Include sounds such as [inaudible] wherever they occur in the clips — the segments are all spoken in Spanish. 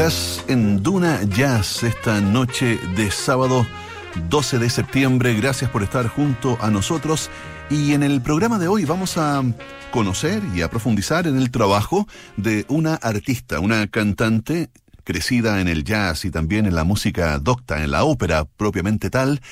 Estás en Duna Jazz esta noche de sábado 12 de septiembre. Gracias por estar junto a nosotros. Y en el programa de hoy vamos a conocer y a profundizar en el trabajo de una artista, una cantante crecida en el jazz y también en la música docta, en la ópera propiamente tal,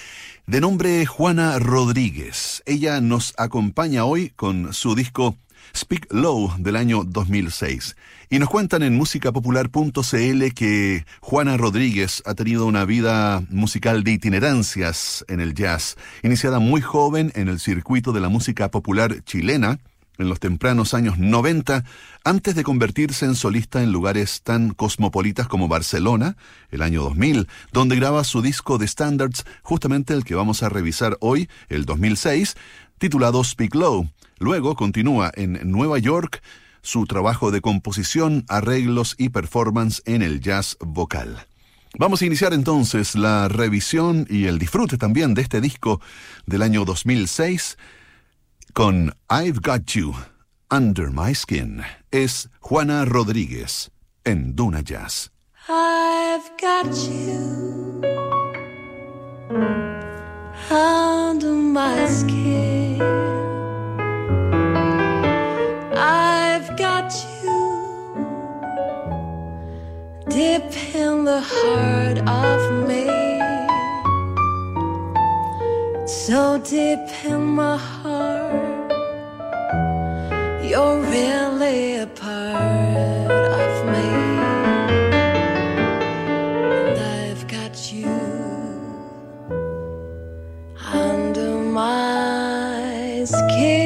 de nombre Juana Rodríguez. Ella nos acompaña hoy con su disco Speak Low del año 2006. Y nos cuentan en musicapopular.cl que Juana Rodríguez ha tenido una vida musical de itinerancias en el jazz, iniciada muy joven en el circuito de la música popular chilena, en los tempranos años 90, antes de convertirse en solista en lugares tan cosmopolitas como Barcelona, el año 2000, donde graba su disco de standards, justamente el que vamos a revisar hoy, el 2006, titulado Speak Low. Luego continúa en Nueva York su trabajo de composición, arreglos y performance en el jazz vocal. Vamos a iniciar entonces la revisión y el disfrute también de este disco del año 2006 con I've Got You Under My Skin. Es Juana Rodríguez en Duna Jazz. I've got you under my skin. I've got you deep in the heart of me. So deep in my heart, you're really a part of me. My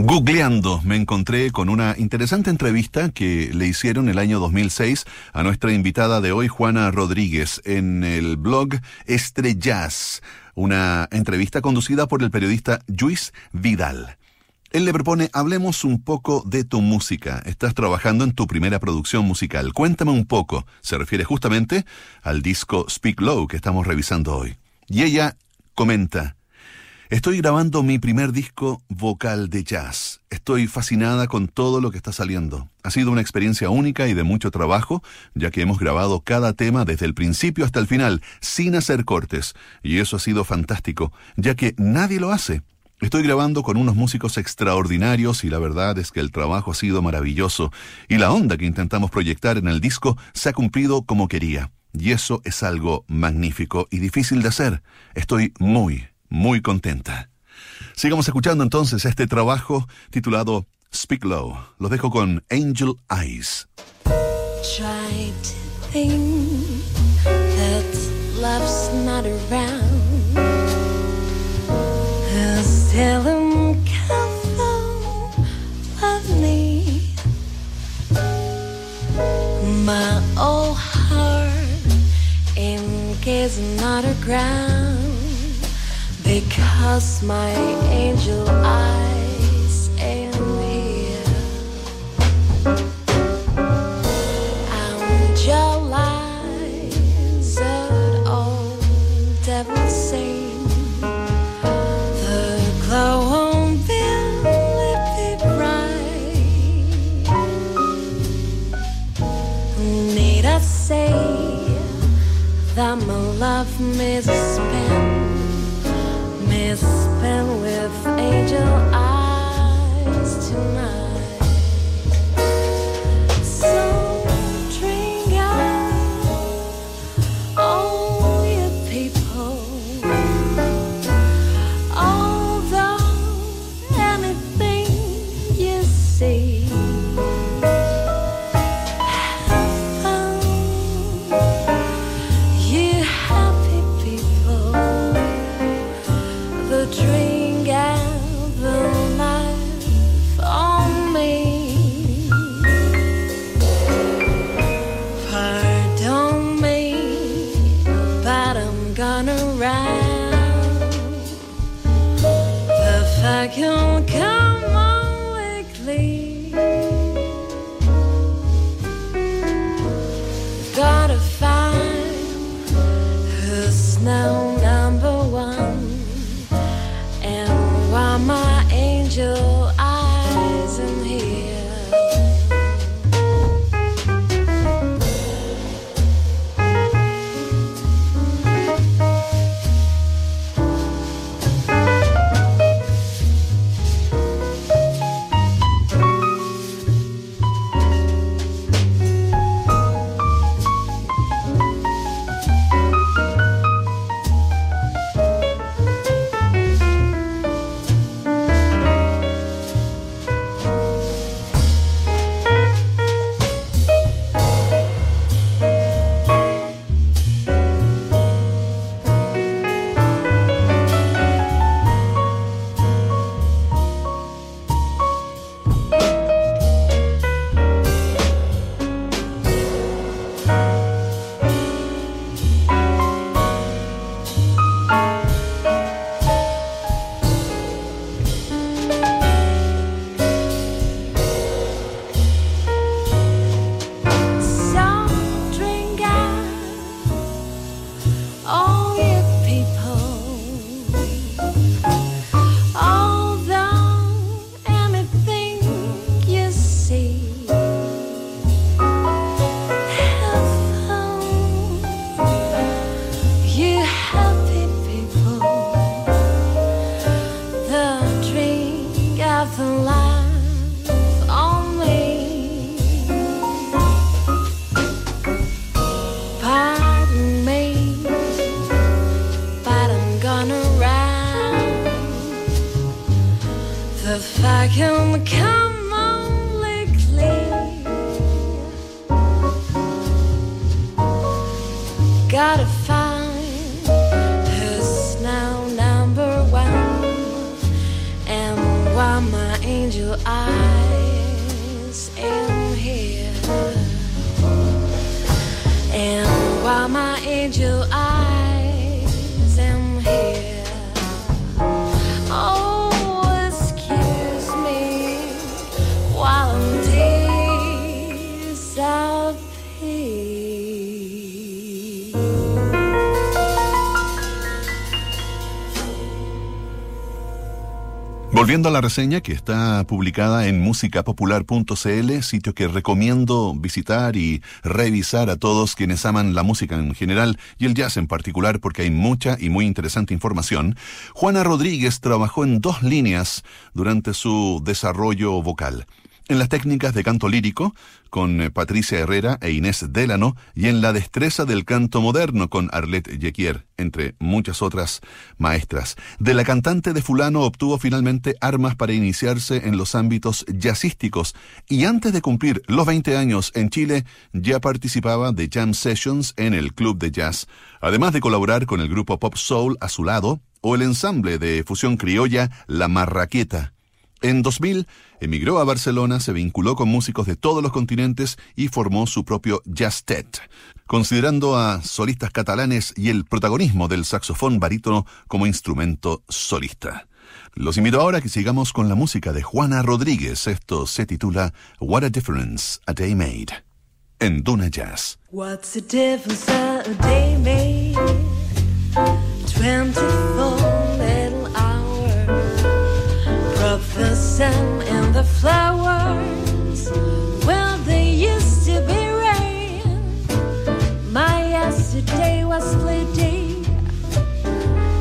Googleando me encontré con una interesante entrevista que le hicieron el año 2006 a nuestra invitada de hoy, Juana Rodríguez, en el blog Estrellas, una entrevista conducida por el periodista Luis Vidal. Él le propone, hablemos un poco de tu música. Estás trabajando en tu primera producción musical. Cuéntame un poco. Se refiere justamente al disco Speak Low que estamos revisando hoy. Y ella comenta, Estoy grabando mi primer disco vocal de jazz. Estoy fascinada con todo lo que está saliendo. Ha sido una experiencia única y de mucho trabajo, ya que hemos grabado cada tema desde el principio hasta el final, sin hacer cortes. Y eso ha sido fantástico, ya que nadie lo hace. Estoy grabando con unos músicos extraordinarios y la verdad es que el trabajo ha sido maravilloso y la onda que intentamos proyectar en el disco se ha cumplido como quería. Y eso es algo magnífico y difícil de hacer. Estoy muy, muy contenta. Sigamos escuchando entonces este trabajo titulado Speak Low. Los dejo con Angel Eyes. Em, My old heart in case not. Because my angel eyes am here. Angel eyes that old devil sing. The glow won't be bright. Need I say that my love may spend, Volviendo a la reseña que está publicada en musicapopular.cl, sitio que recomiendo visitar y revisar a todos quienes aman la música en general y el jazz en particular porque hay mucha y muy interesante información, Juana Rodríguez trabajó en dos líneas durante su desarrollo vocal en las técnicas de canto lírico con eh, Patricia Herrera e Inés Délano y en la destreza del canto moderno con Arlette Jequier, entre muchas otras maestras. De la cantante de fulano obtuvo finalmente armas para iniciarse en los ámbitos jazzísticos y antes de cumplir los 20 años en Chile ya participaba de jam sessions en el Club de Jazz, además de colaborar con el grupo Pop Soul a su lado o el ensamble de fusión criolla La Marraqueta. En 2000 emigró a Barcelona, se vinculó con músicos de todos los continentes y formó su propio Jastet, considerando a solistas catalanes y el protagonismo del saxofón barítono como instrumento solista. Los invito ahora a que sigamos con la música de Juana Rodríguez. Esto se titula What a Difference a Day Made en Duna Jazz. What's difference a day made? 24 sun and the flowers. Well, they used to be rain. My yesterday was fleeting.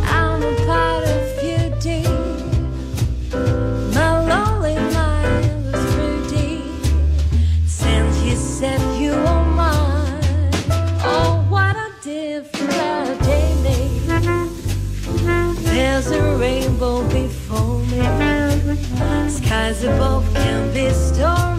I'm a part of. My lonely mind was fruity. Since you said you were mine, oh, what a different day. There's a rainbow before me. Skies above can be stormy.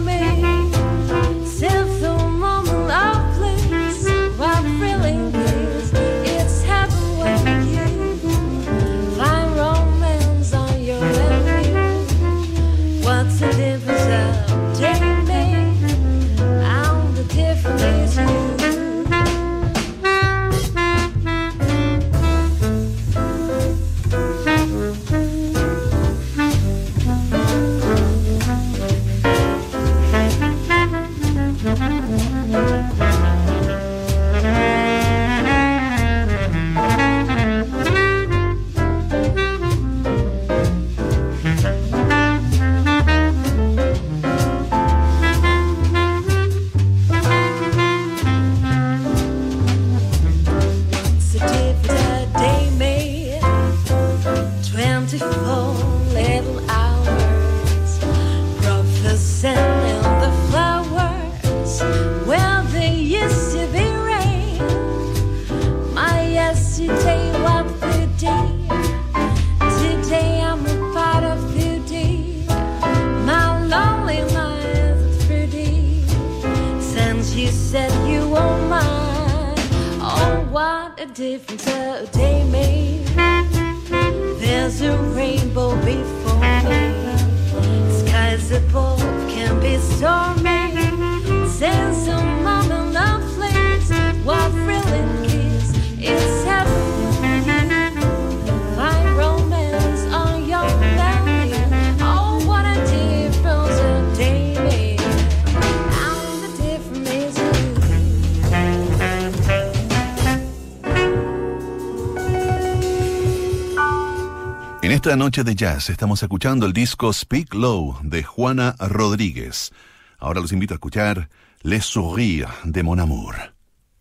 De jazz estamos escuchando el disco Speak Low de Juana Rodríguez. Ahora los invito a escuchar Les Sourires de Mon Amour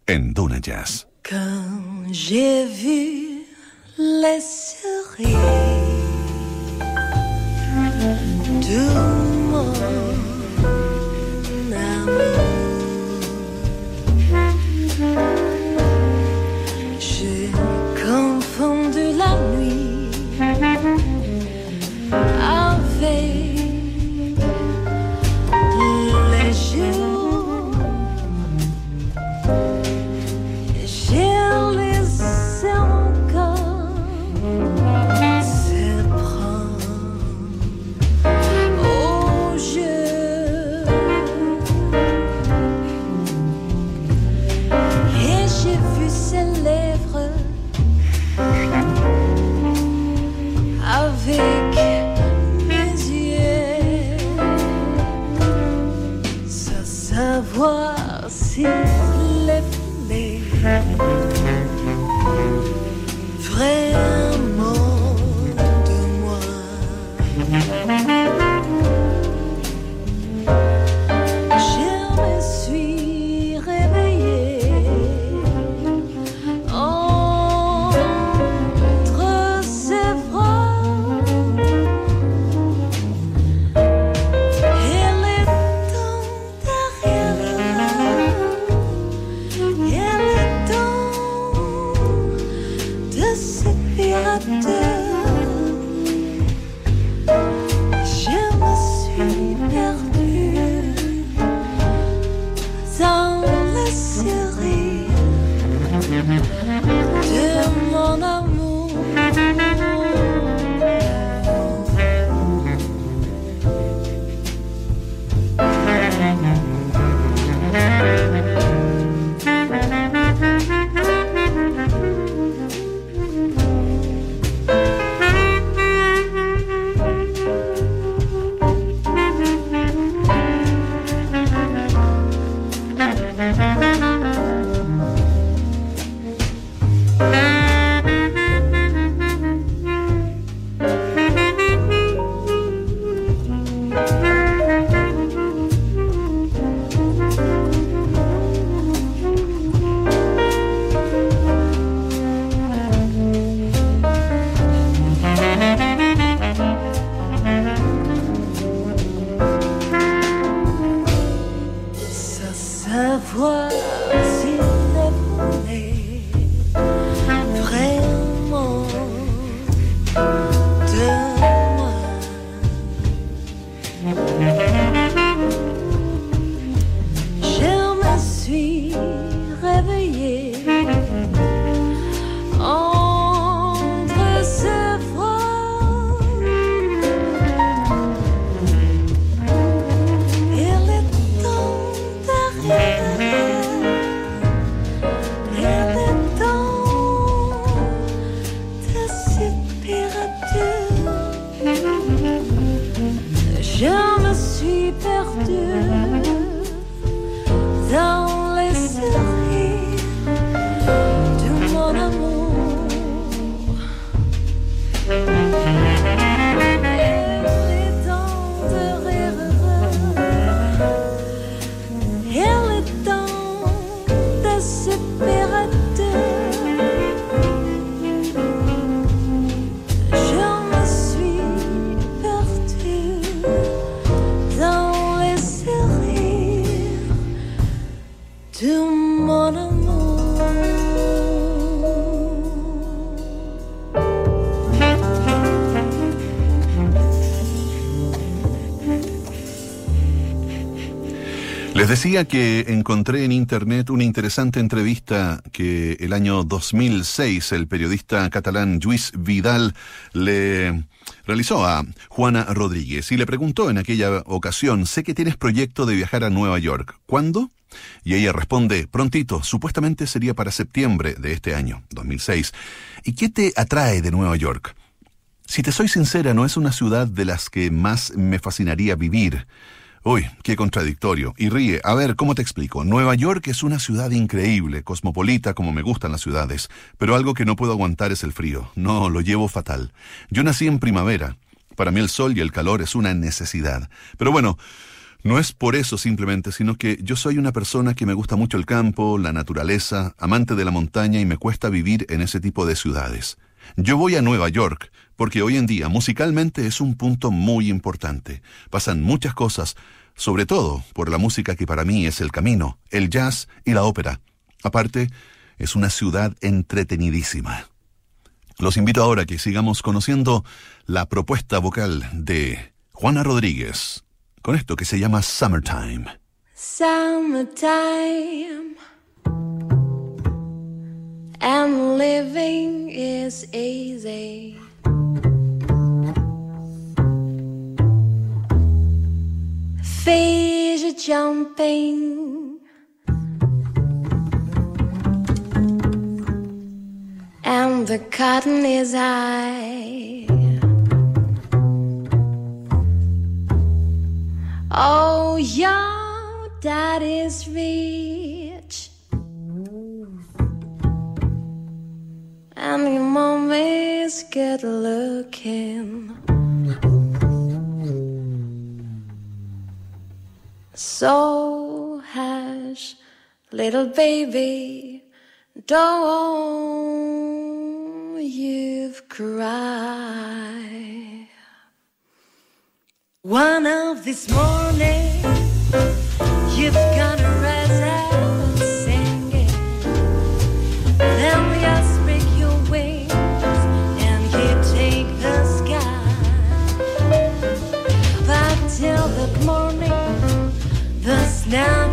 en Duna Jazz. J'ai les Decía que encontré en internet una interesante entrevista que el año 2006 el periodista catalán Luis Vidal le realizó a Juana Rodríguez y le preguntó en aquella ocasión, sé que tienes proyecto de viajar a Nueva York. ¿Cuándo? Y ella responde, prontito, supuestamente sería para septiembre de este año, 2006. ¿Y qué te atrae de Nueva York? Si te soy sincera, no es una ciudad de las que más me fascinaría vivir. Uy, qué contradictorio. Y ríe. A ver, ¿cómo te explico? Nueva York es una ciudad increíble, cosmopolita como me gustan las ciudades, pero algo que no puedo aguantar es el frío. No, lo llevo fatal. Yo nací en primavera. Para mí el sol y el calor es una necesidad. Pero bueno, no es por eso simplemente, sino que yo soy una persona que me gusta mucho el campo, la naturaleza, amante de la montaña y me cuesta vivir en ese tipo de ciudades. Yo voy a Nueva York porque hoy en día musicalmente es un punto muy importante. Pasan muchas cosas, sobre todo por la música que para mí es el camino, el jazz y la ópera. Aparte, es una ciudad entretenidísima. Los invito ahora a que sigamos conociendo la propuesta vocal de Juana Rodríguez, con esto que se llama Summertime. Summertime and living is easy. Are jumping and the cotton is high. Oh, your daddy's rich. And your mommy's good looking. So hush, little baby, don't you've cry. One of this morning, you've gonna the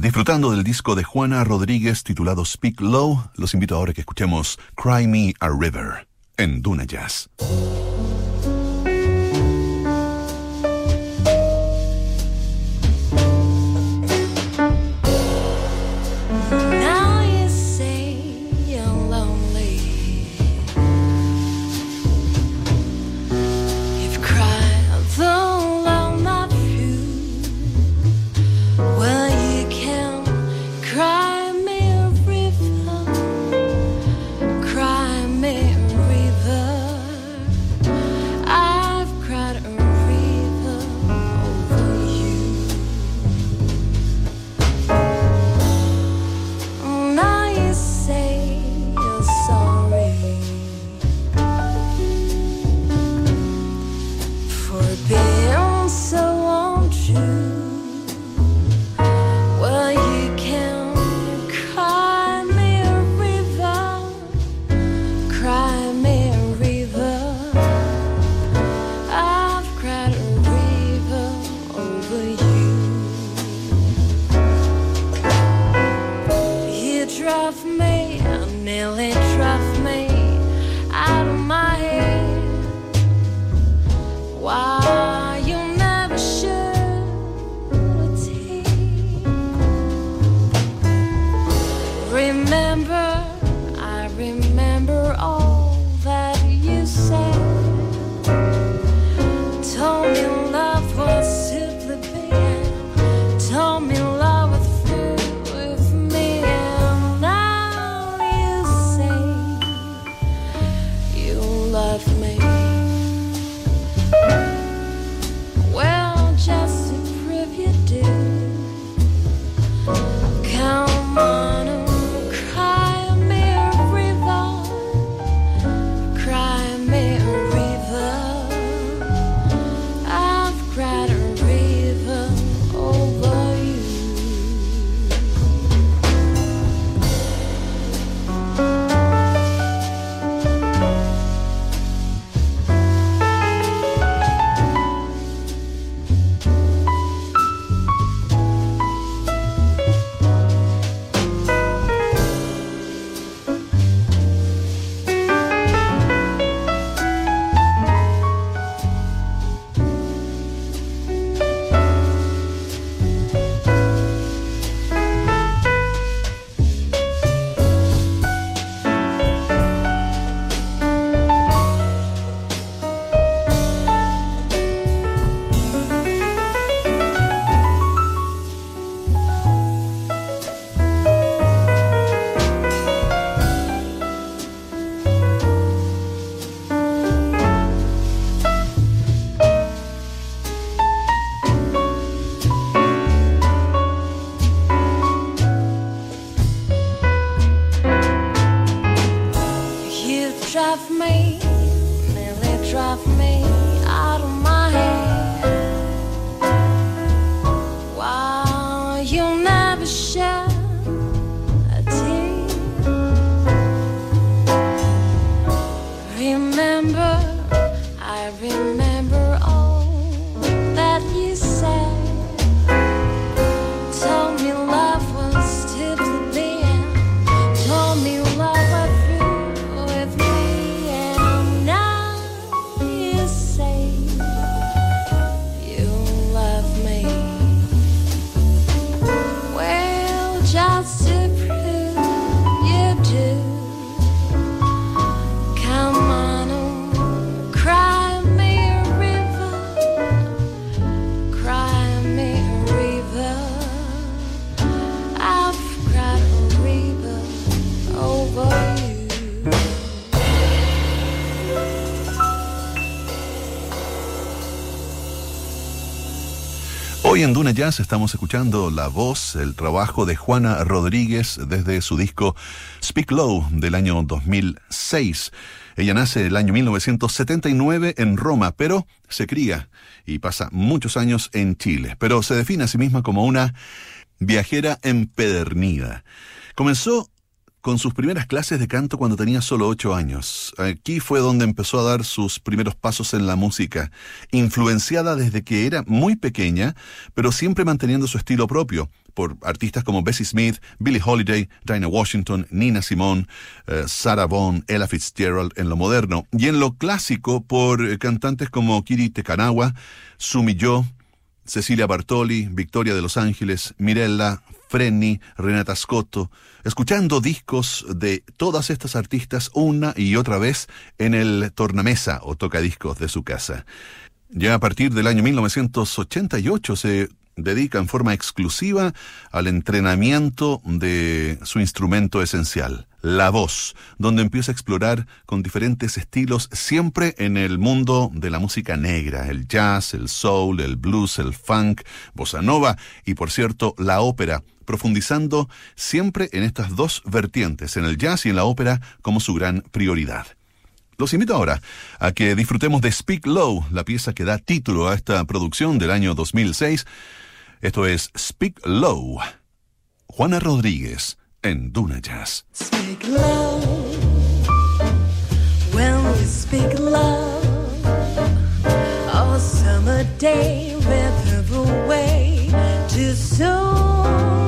Disfrutando del disco de Juana Rodríguez titulado Speak Low. Los invito ahora a que escuchemos Cry Me a River en Duna Jazz. En Duna Jazz estamos escuchando la voz, el trabajo de Juana Rodríguez desde su disco Speak Low del año 2006. Ella nace el año 1979 en Roma, pero se cría y pasa muchos años en Chile, pero se define a sí misma como una viajera empedernida. Comenzó con sus primeras clases de canto cuando tenía solo ocho años. Aquí fue donde empezó a dar sus primeros pasos en la música, influenciada desde que era muy pequeña, pero siempre manteniendo su estilo propio, por artistas como Bessie Smith, Billie Holiday, Dinah Washington, Nina Simone, eh, Sarah Vaughan, Ella Fitzgerald en lo moderno, y en lo clásico por eh, cantantes como Kiri Tekanawa, Sumi Yo, Cecilia Bartoli, Victoria de Los Ángeles, Mirella, Frenny, Renata Scotto, escuchando discos de todas estas artistas una y otra vez en el tornamesa o tocadiscos de su casa. Ya a partir del año 1988 se dedica en forma exclusiva al entrenamiento de su instrumento esencial, la voz, donde empieza a explorar con diferentes estilos, siempre en el mundo de la música negra, el jazz, el soul, el blues, el funk, bossa nova y, por cierto, la ópera, profundizando siempre en estas dos vertientes, en el jazz y en la ópera, como su gran prioridad. Los invito ahora a que disfrutemos de Speak Low, la pieza que da título a esta producción del año 2006. Esto es Speak Low. Juana Rodríguez en Duna Jazz. Speak low when we speak love. Oh, summer day, river soon, too soon.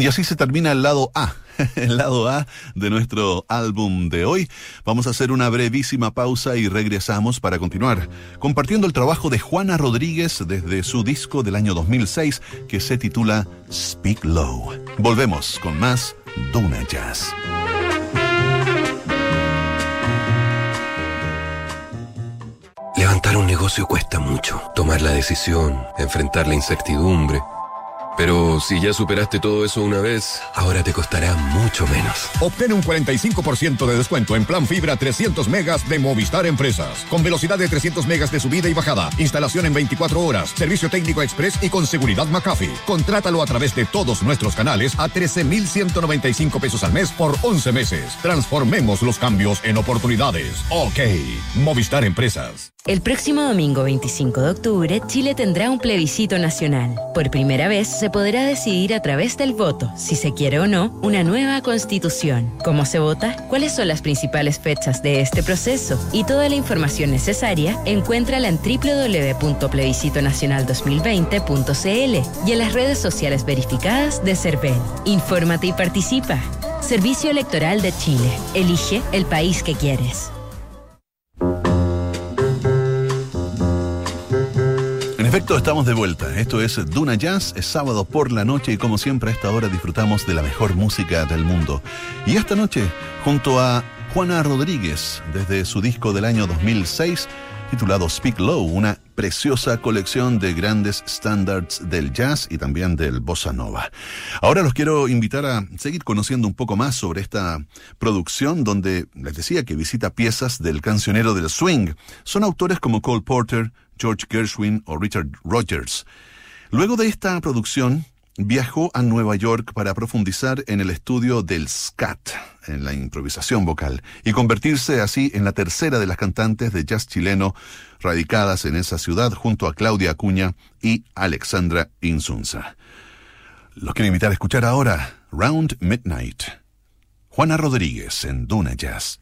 Y así se termina el lado A. [laughs] El lado A de nuestro álbum de hoy. Vamos a hacer una brevísima pausa y regresamos para continuar compartiendo el trabajo de Juana Rodríguez desde su disco del año 2006 que se titula Speak Low. Volvemos con más Duna Jazz. Levantar un negocio cuesta mucho. Tomar la decisión, enfrentar la incertidumbre. Pero si ya superaste todo eso una vez, ahora te costará mucho menos. Obtén un 45% de descuento en plan fibra 300 megas de Movistar Empresas. Con velocidad de 300 megas de subida y bajada. Instalación en 24 horas. Servicio técnico express y con seguridad McAfee. Contrátalo a través de todos nuestros canales a 13,195 pesos al mes por 11 meses. Transformemos los cambios en oportunidades. Ok. Movistar Empresas. El próximo domingo 25 de octubre, Chile tendrá un plebiscito nacional. Por primera vez se podrá decidir a través del voto si se quiere o no una nueva constitución. ¿Cómo se vota? ¿Cuáles son las principales fechas de este proceso? Y toda la información necesaria encuéntrala en www.plebiscitonacional2020.cl y en las redes sociales verificadas de CERVEL. Infórmate y participa. Servicio Electoral de Chile. Elige el país que quieres. En efecto, estamos de vuelta. Esto es Duna Jazz, es sábado por la noche y como siempre a esta hora disfrutamos de la mejor música del mundo. Y esta noche, junto a Juana Rodríguez, desde su disco del año 2006, titulado Speak Low, una preciosa colección de grandes standards del jazz y también del bossa nova. Ahora los quiero invitar a seguir conociendo un poco más sobre esta producción donde les decía que visita piezas del cancionero del swing. Son autores como Cole Porter, George Gershwin o Richard Rogers. Luego de esta producción, viajó a Nueva York para profundizar en el estudio del scat, en la improvisación vocal, y convertirse así en la tercera de las cantantes de jazz chileno radicadas en esa ciudad junto a Claudia Acuña y Alexandra Insunza. Los quiero invitar a escuchar ahora Round Midnight. Juana Rodríguez en Duna Jazz.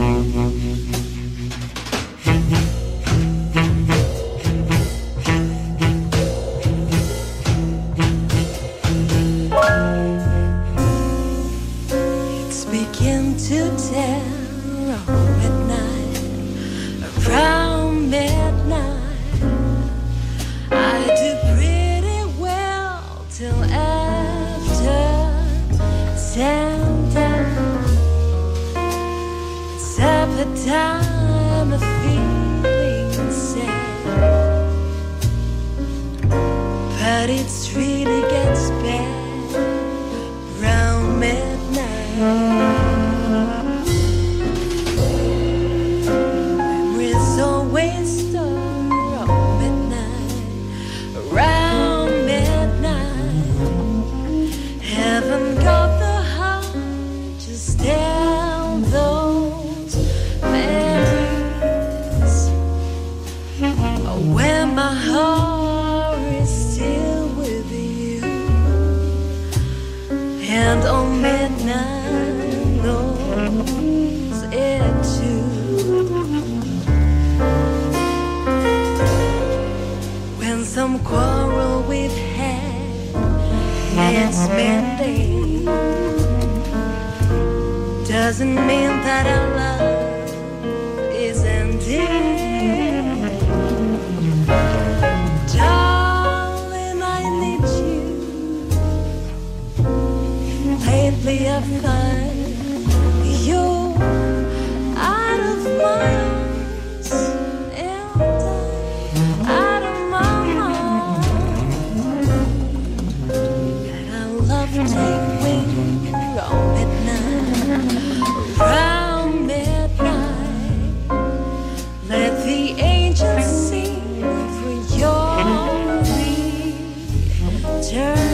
begin to tell around midnight, around midnight. I do pretty well till after sundown. It's supper time, I'm feeling sad, but it's really Doesn't mean that our turn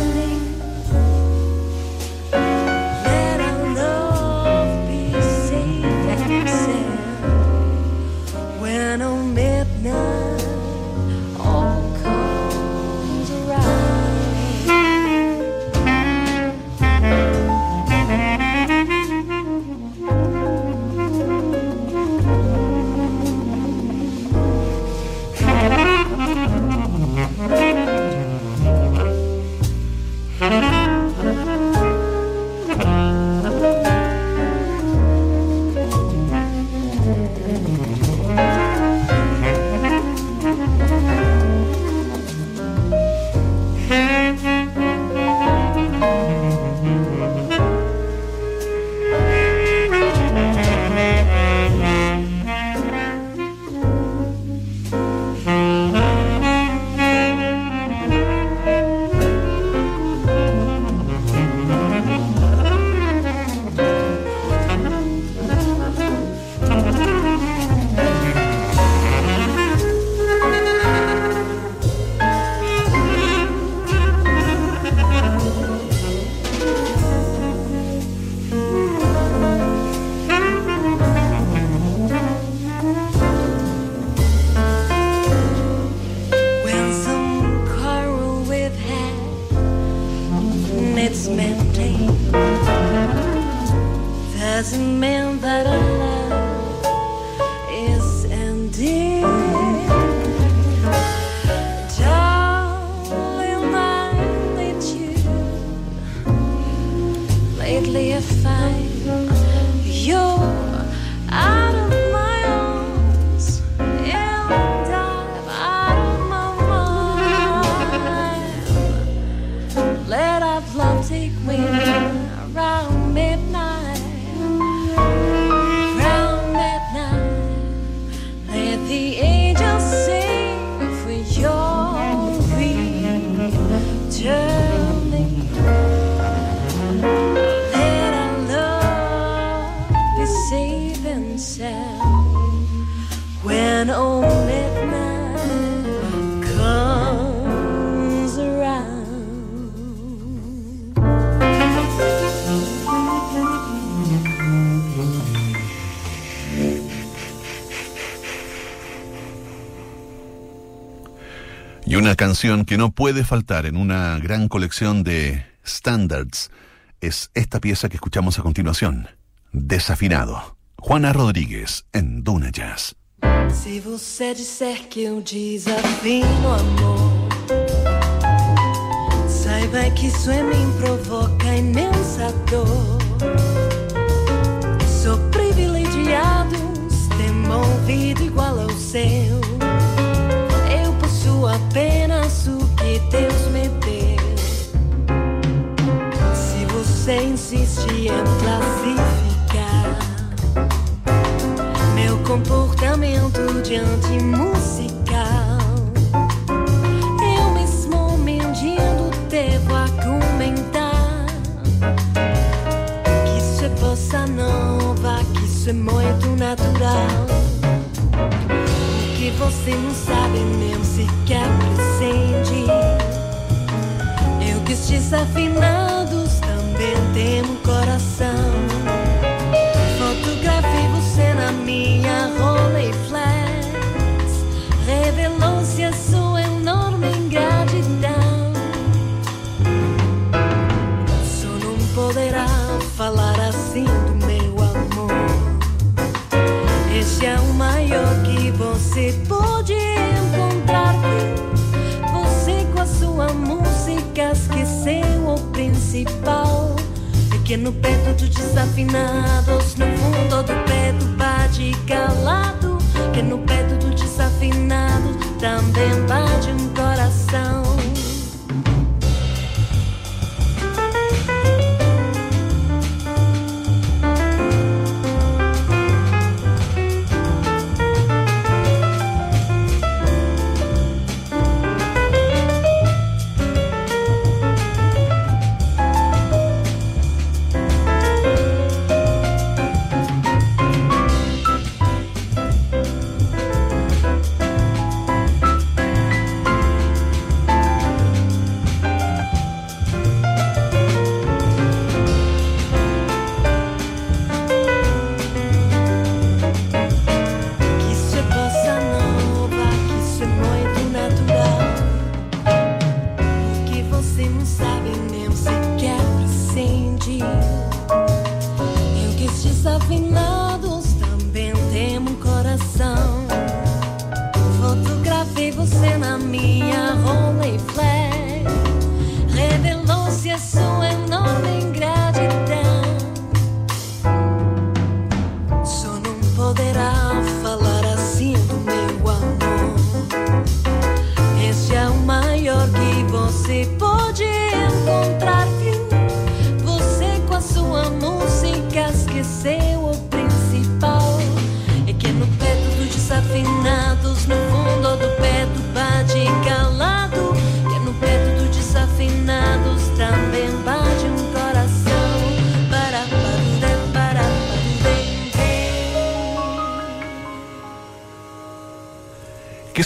canción que no puede faltar en una gran colección de standards es esta pieza que escuchamos a continuación, Desafinado. Juana Rodríguez en Duna Jazz. Se você disser que eu desafino amor, saiba que isso em mim provoca imensa dor. Sou privilegiado, tem um ouvido igual ao seu. Eu possuo apenas o que Deus me deu. Se você insiste em classificar meu comportamento diante musical. Eu mesmo mentindo devo argumentar que isso é bossa nova, que isso é muito natural. Que você não sabe nem sequer presente. Eu que os desafinados também têm um coração. É que no peito dos desafinados, no fundo do peito bate calado. Que no peito dos desafinados também bate um coração.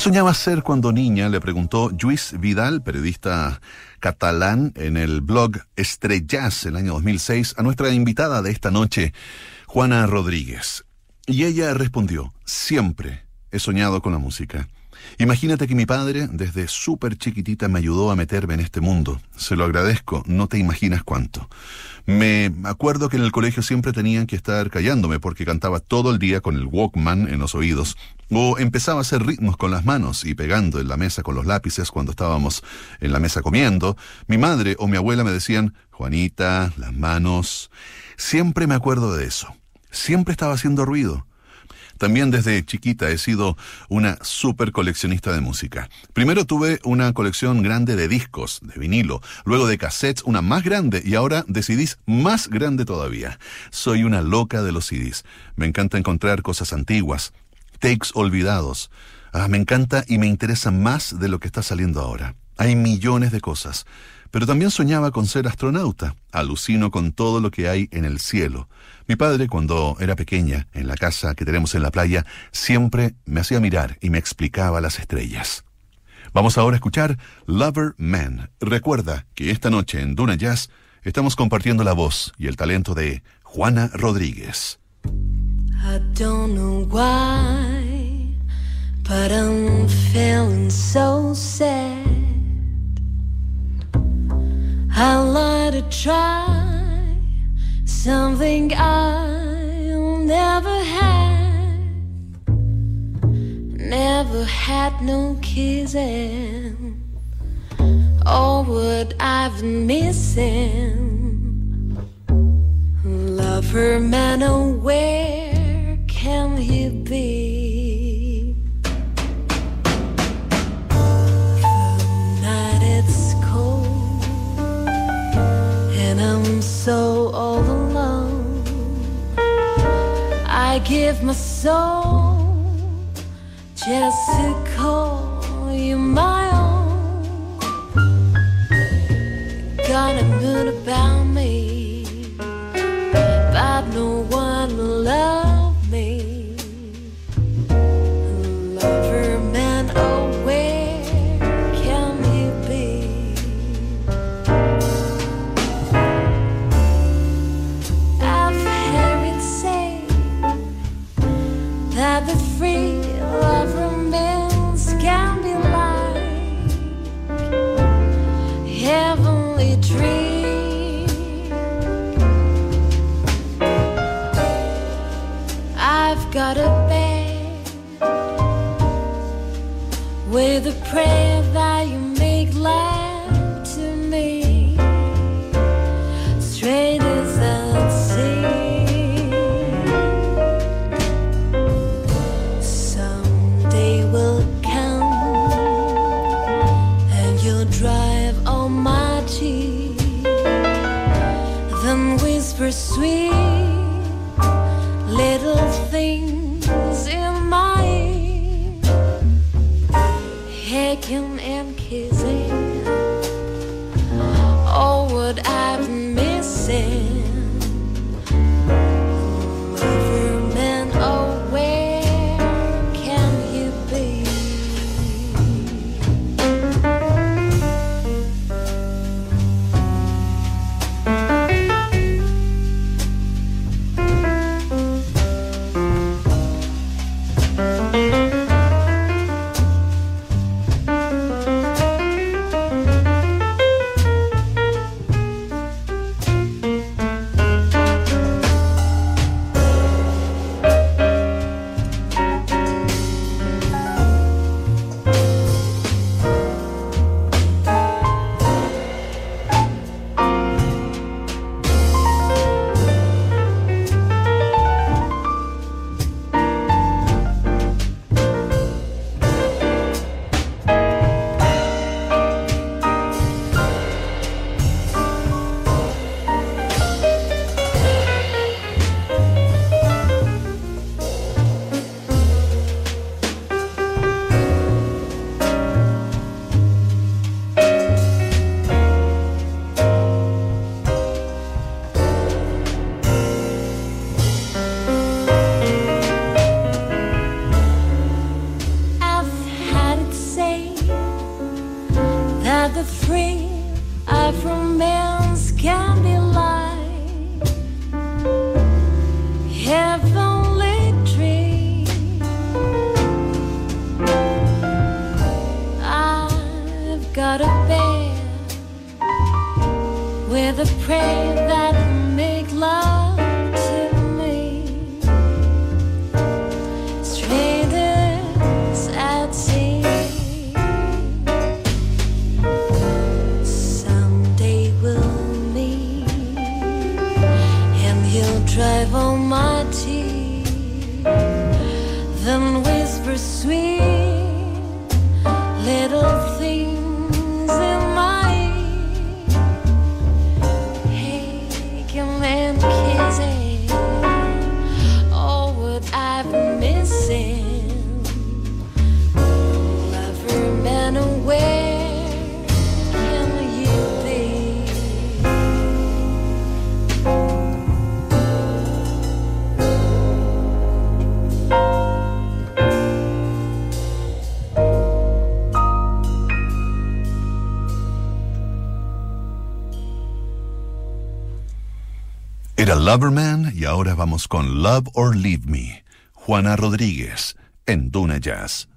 Soñaba ser cuando niña? Le preguntó Luis Vidal, periodista catalán, en el blog Estrellas, el año 2006, a nuestra invitada de esta noche, Juana Rodríguez. Y ella respondió, siempre he soñado con la música. Imagínate que mi padre, desde súper chiquitita, me ayudó a meterme en este mundo. Se lo agradezco, no te imaginas cuánto. Me acuerdo que en el colegio siempre tenían que estar callándome porque cantaba todo el día con el Walkman en los oídos o empezaba a hacer ritmos con las manos y pegando en la mesa con los lápices cuando estábamos en la mesa comiendo. Mi madre o mi abuela me decían, Juanita, las manos. Siempre me acuerdo de eso. Siempre estaba haciendo ruido. También desde chiquita he sido una super coleccionista de música. Primero tuve una colección grande de discos, de vinilo, luego de cassettes, una más grande y ahora de CDs más grande todavía. Soy una loca de los CDs. Me encanta encontrar cosas antiguas, takes olvidados. Ah, me encanta y me interesa más de lo que está saliendo ahora. Hay millones de cosas. Pero también soñaba con ser astronauta. Alucino con todo lo que hay en el cielo. Mi padre, cuando era pequeña, en la casa que tenemos en la playa, siempre me hacía mirar y me explicaba las estrellas. Vamos ahora a escuchar Lover Man. Recuerda que esta noche en Duna Jazz estamos compartiendo la voz y el talento de Juana Rodríguez. I don't know why, but I'm feeling so sad. Like to try. something I'll never had. Never had no kissing, or what I've been missing. Lover man, oh, where can he be? So all alone. I give my soul just to call you my own. Got a moon about me, and kissing. Loverman y ahora vamos con Love or Leave Me, Juana Rodríguez, en Duna Jazz.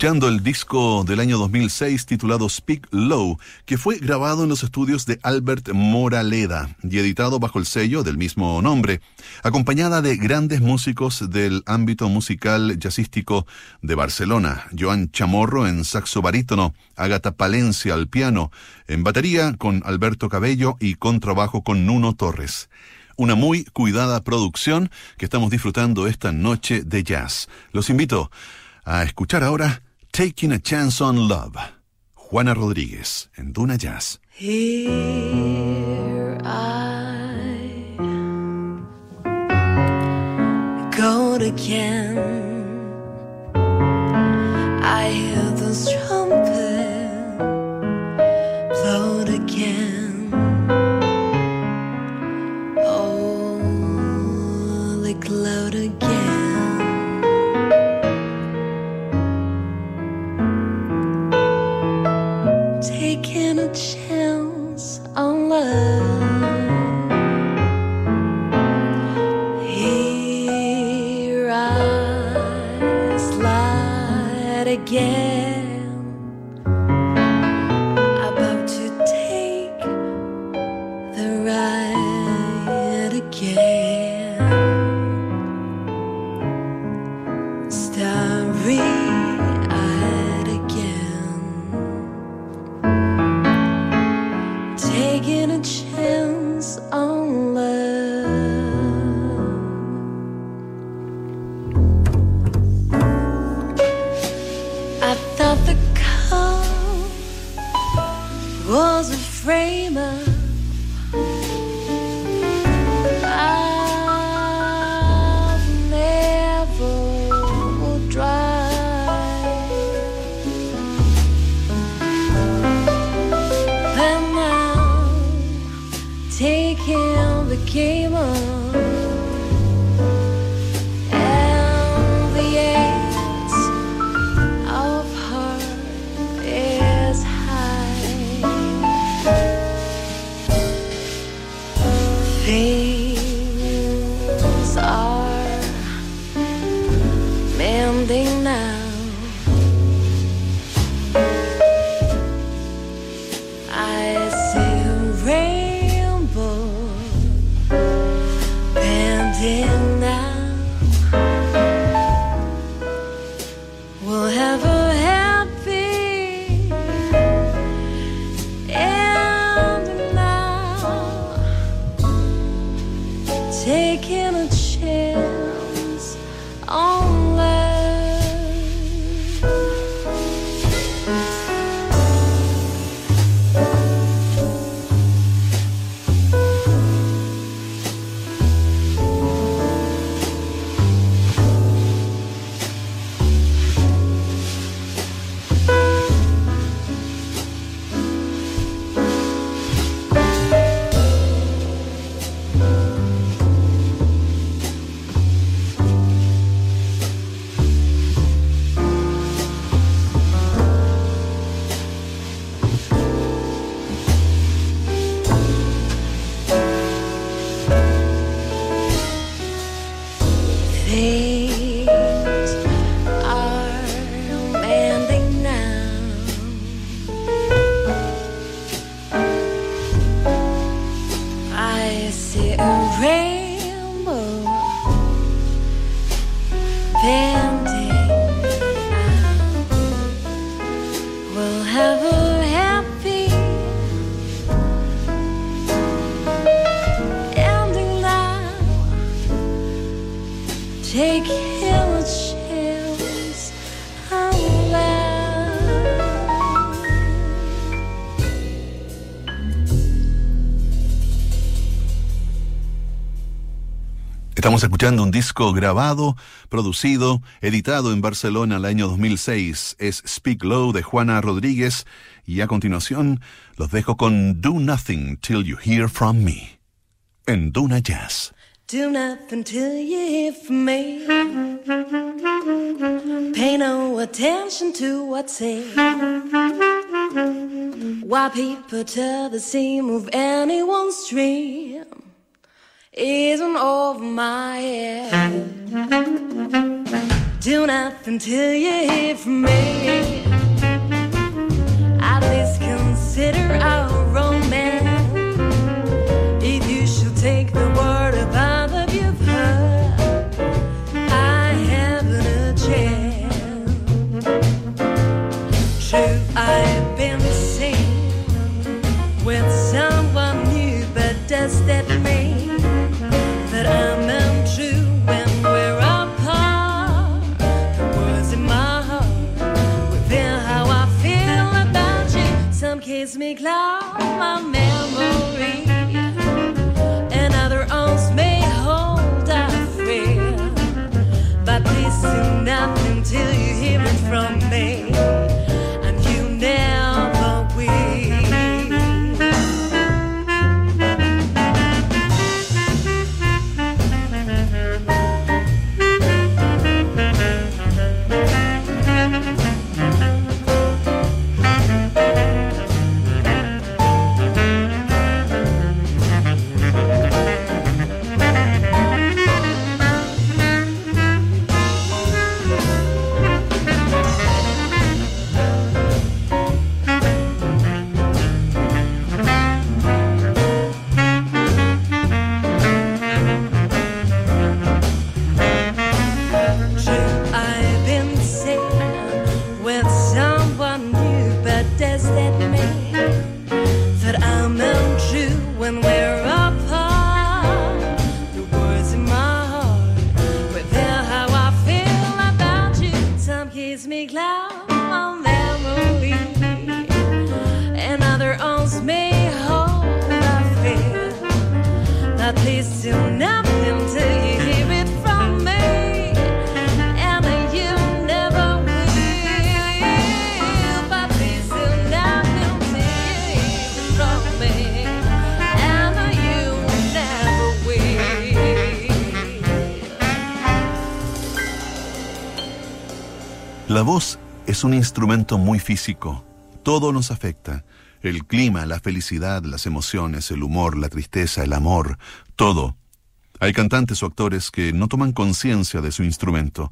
Escuchando el disco del año 2006 titulado Speak Low, que fue grabado en los estudios de Albert Moraleda y editado bajo el sello del mismo nombre, acompañada de grandes músicos del ámbito musical jazzístico de Barcelona, Joan Chamorro en saxo barítono, Agata Palencia al piano, en batería con Alberto Cabello y contrabajo con Nuno Torres. Una muy cuidada producción que estamos disfrutando esta noche de jazz. Los invito a escuchar ahora Taking a Chance on Love. Juana Rodríguez en Duna Jazz. Here I go again. I hear this again, came on. Estamos escuchando un disco grabado, producido, editado en Barcelona el año 2006. Es Speak Low de Juana Rodríguez y a continuación los dejo con Do Nothing Till You Hear From Me en Duna Jazz. Do nothing till you hear from me. Pay no attention to what's said. Why people tell the seam of anyone's dream isn't over my head. Do nothing till you hear from me. At least consider our Some me cloud my memory and other arms may hold our fear. But do nothing till you hear it from me, es un instrumento muy físico. Todo nos afecta. El clima, la felicidad, las emociones, el humor, la tristeza, el amor, todo. Hay cantantes o actores que no toman conciencia de su instrumento.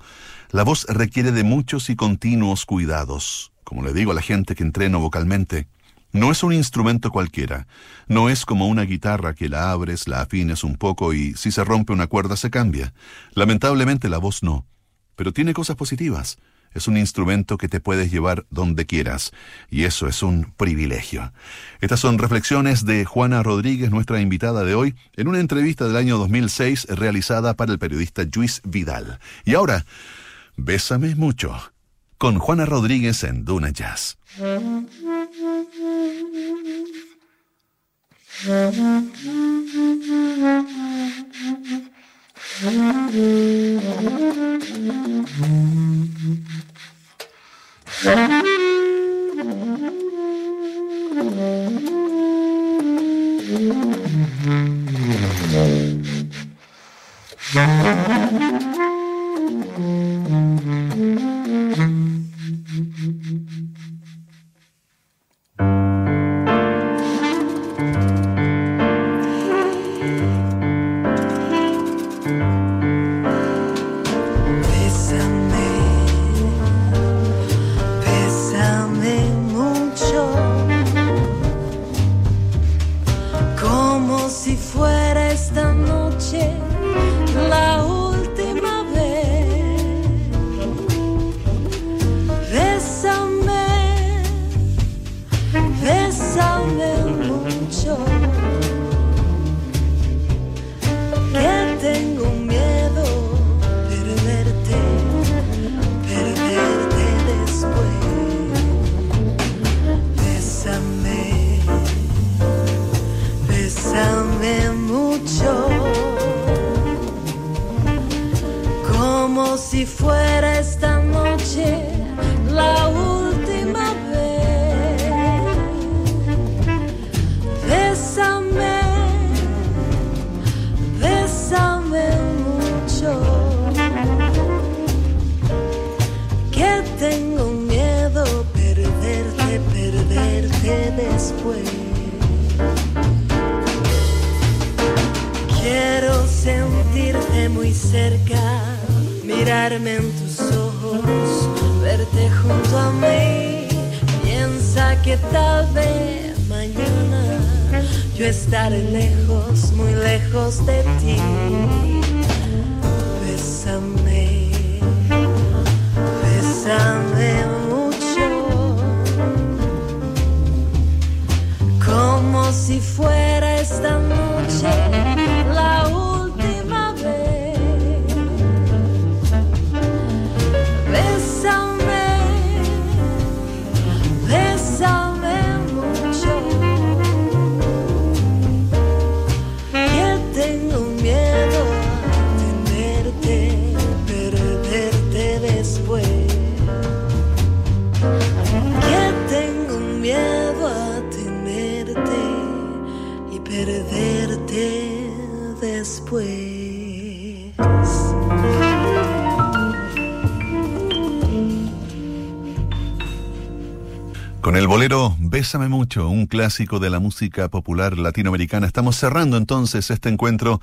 La voz requiere de muchos y continuos cuidados. Como le digo a la gente que entreno vocalmente, no es un instrumento cualquiera. No es como una guitarra que la abres, la afines un poco y si se rompe una cuerda se cambia. Lamentablemente la voz no. Pero tiene cosas positivas. Es un instrumento que te puedes llevar donde quieras, y eso es un privilegio. Estas son reflexiones de Juana Rodríguez, nuestra invitada de hoy, en una entrevista del año 2006 realizada para el periodista Luis Vidal. Y ahora, Bésame mucho, con Juana Rodríguez en Duna Jazz. [laughs] Bésame, después. Quiero sentirte muy cerca, mirarme en tus ojos, verte junto a mí. Piensa que tal vez mañana yo estaré lejos, muy lejos de ti. El bolero Bésame mucho, un clásico de la música popular latinoamericana. Estamos cerrando entonces este encuentro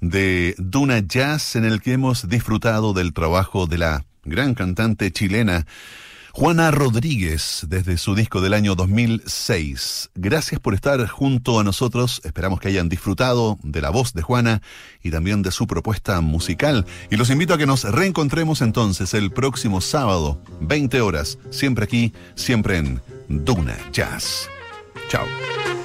de Duna Jazz en el que hemos disfrutado del trabajo de la gran cantante chilena Juana Rodríguez desde su disco del año 2006. Gracias por estar junto a nosotros. Esperamos que hayan disfrutado de la voz de Juana y también de su propuesta musical. Y los invito a que nos reencontremos entonces el próximo sábado, 20 horas, siempre aquí, siempre en Duna Jazz. Chao.